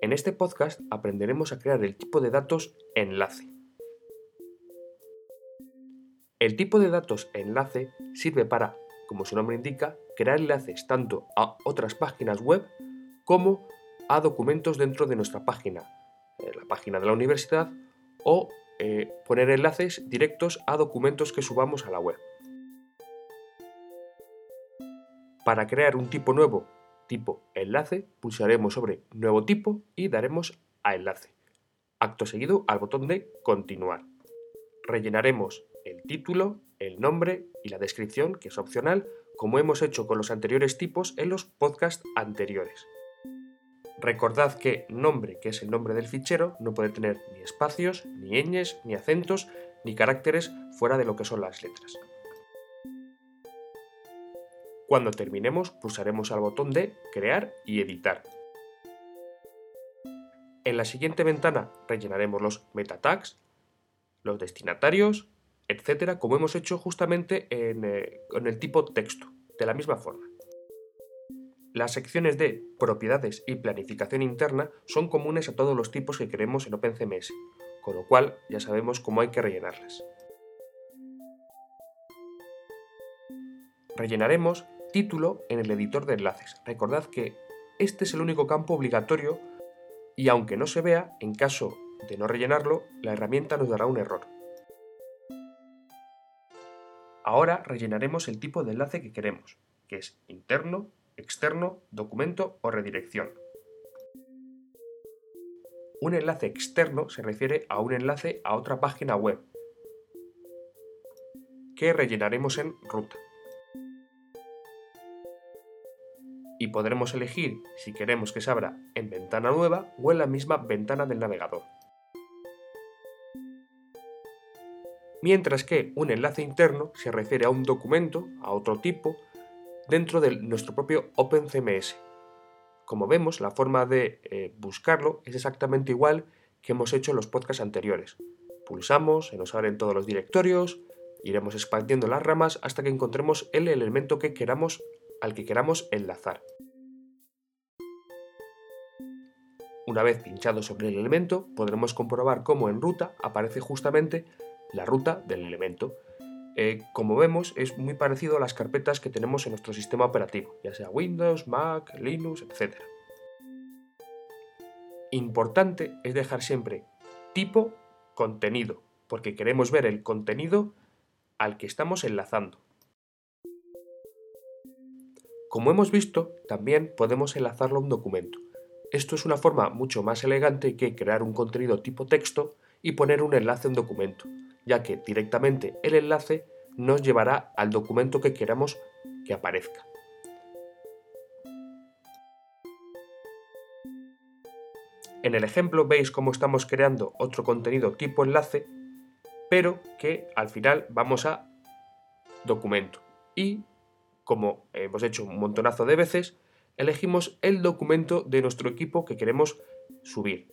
En este podcast aprenderemos a crear el tipo de datos enlace. El tipo de datos enlace sirve para, como su nombre indica, crear enlaces tanto a otras páginas web como a documentos dentro de nuestra página, eh, la página de la universidad, o eh, poner enlaces directos a documentos que subamos a la web. Para crear un tipo nuevo, tipo enlace, pulsaremos sobre nuevo tipo y daremos a enlace. Acto seguido al botón de continuar. Rellenaremos el título, el nombre y la descripción, que es opcional, como hemos hecho con los anteriores tipos en los podcasts anteriores. Recordad que nombre, que es el nombre del fichero, no puede tener ni espacios, ni ñes, ni acentos, ni caracteres fuera de lo que son las letras. Cuando terminemos, pulsaremos al botón de Crear y Editar. En la siguiente ventana rellenaremos los meta tags, los destinatarios, etcétera, como hemos hecho justamente en, eh, en el tipo texto, de la misma forma. Las secciones de propiedades y planificación interna son comunes a todos los tipos que queremos en OpenCMS, con lo cual ya sabemos cómo hay que rellenarlas. Rellenaremos título en el editor de enlaces. Recordad que este es el único campo obligatorio y aunque no se vea, en caso de no rellenarlo, la herramienta nos dará un error. Ahora rellenaremos el tipo de enlace que queremos, que es interno, externo, documento o redirección. Un enlace externo se refiere a un enlace a otra página web que rellenaremos en ruta. Podremos elegir si queremos que se abra en ventana nueva o en la misma ventana del navegador. Mientras que un enlace interno se refiere a un documento, a otro tipo, dentro de nuestro propio OpenCMS. Como vemos, la forma de eh, buscarlo es exactamente igual que hemos hecho en los podcasts anteriores. Pulsamos, se nos abren todos los directorios, iremos expandiendo las ramas hasta que encontremos el elemento que queramos, al que queramos enlazar. Una vez pinchado sobre el elemento, podremos comprobar cómo en ruta aparece justamente la ruta del elemento eh, como vemos, es muy parecido a las carpetas que tenemos en nuestro sistema operativo, ya sea Windows, Mac, Linux, etc. Importante es dejar siempre tipo contenido, porque queremos ver el contenido al que estamos enlazando. Como hemos visto, también podemos enlazarlo a un documento. Esto es una forma mucho más elegante que crear un contenido tipo texto y poner un enlace a un documento, ya que directamente el enlace nos llevará al documento que queramos que aparezca. En el ejemplo veis cómo estamos creando otro contenido tipo enlace, pero que al final vamos a documento. Y como hemos hecho un montonazo de veces, elegimos el documento de nuestro equipo que queremos subir.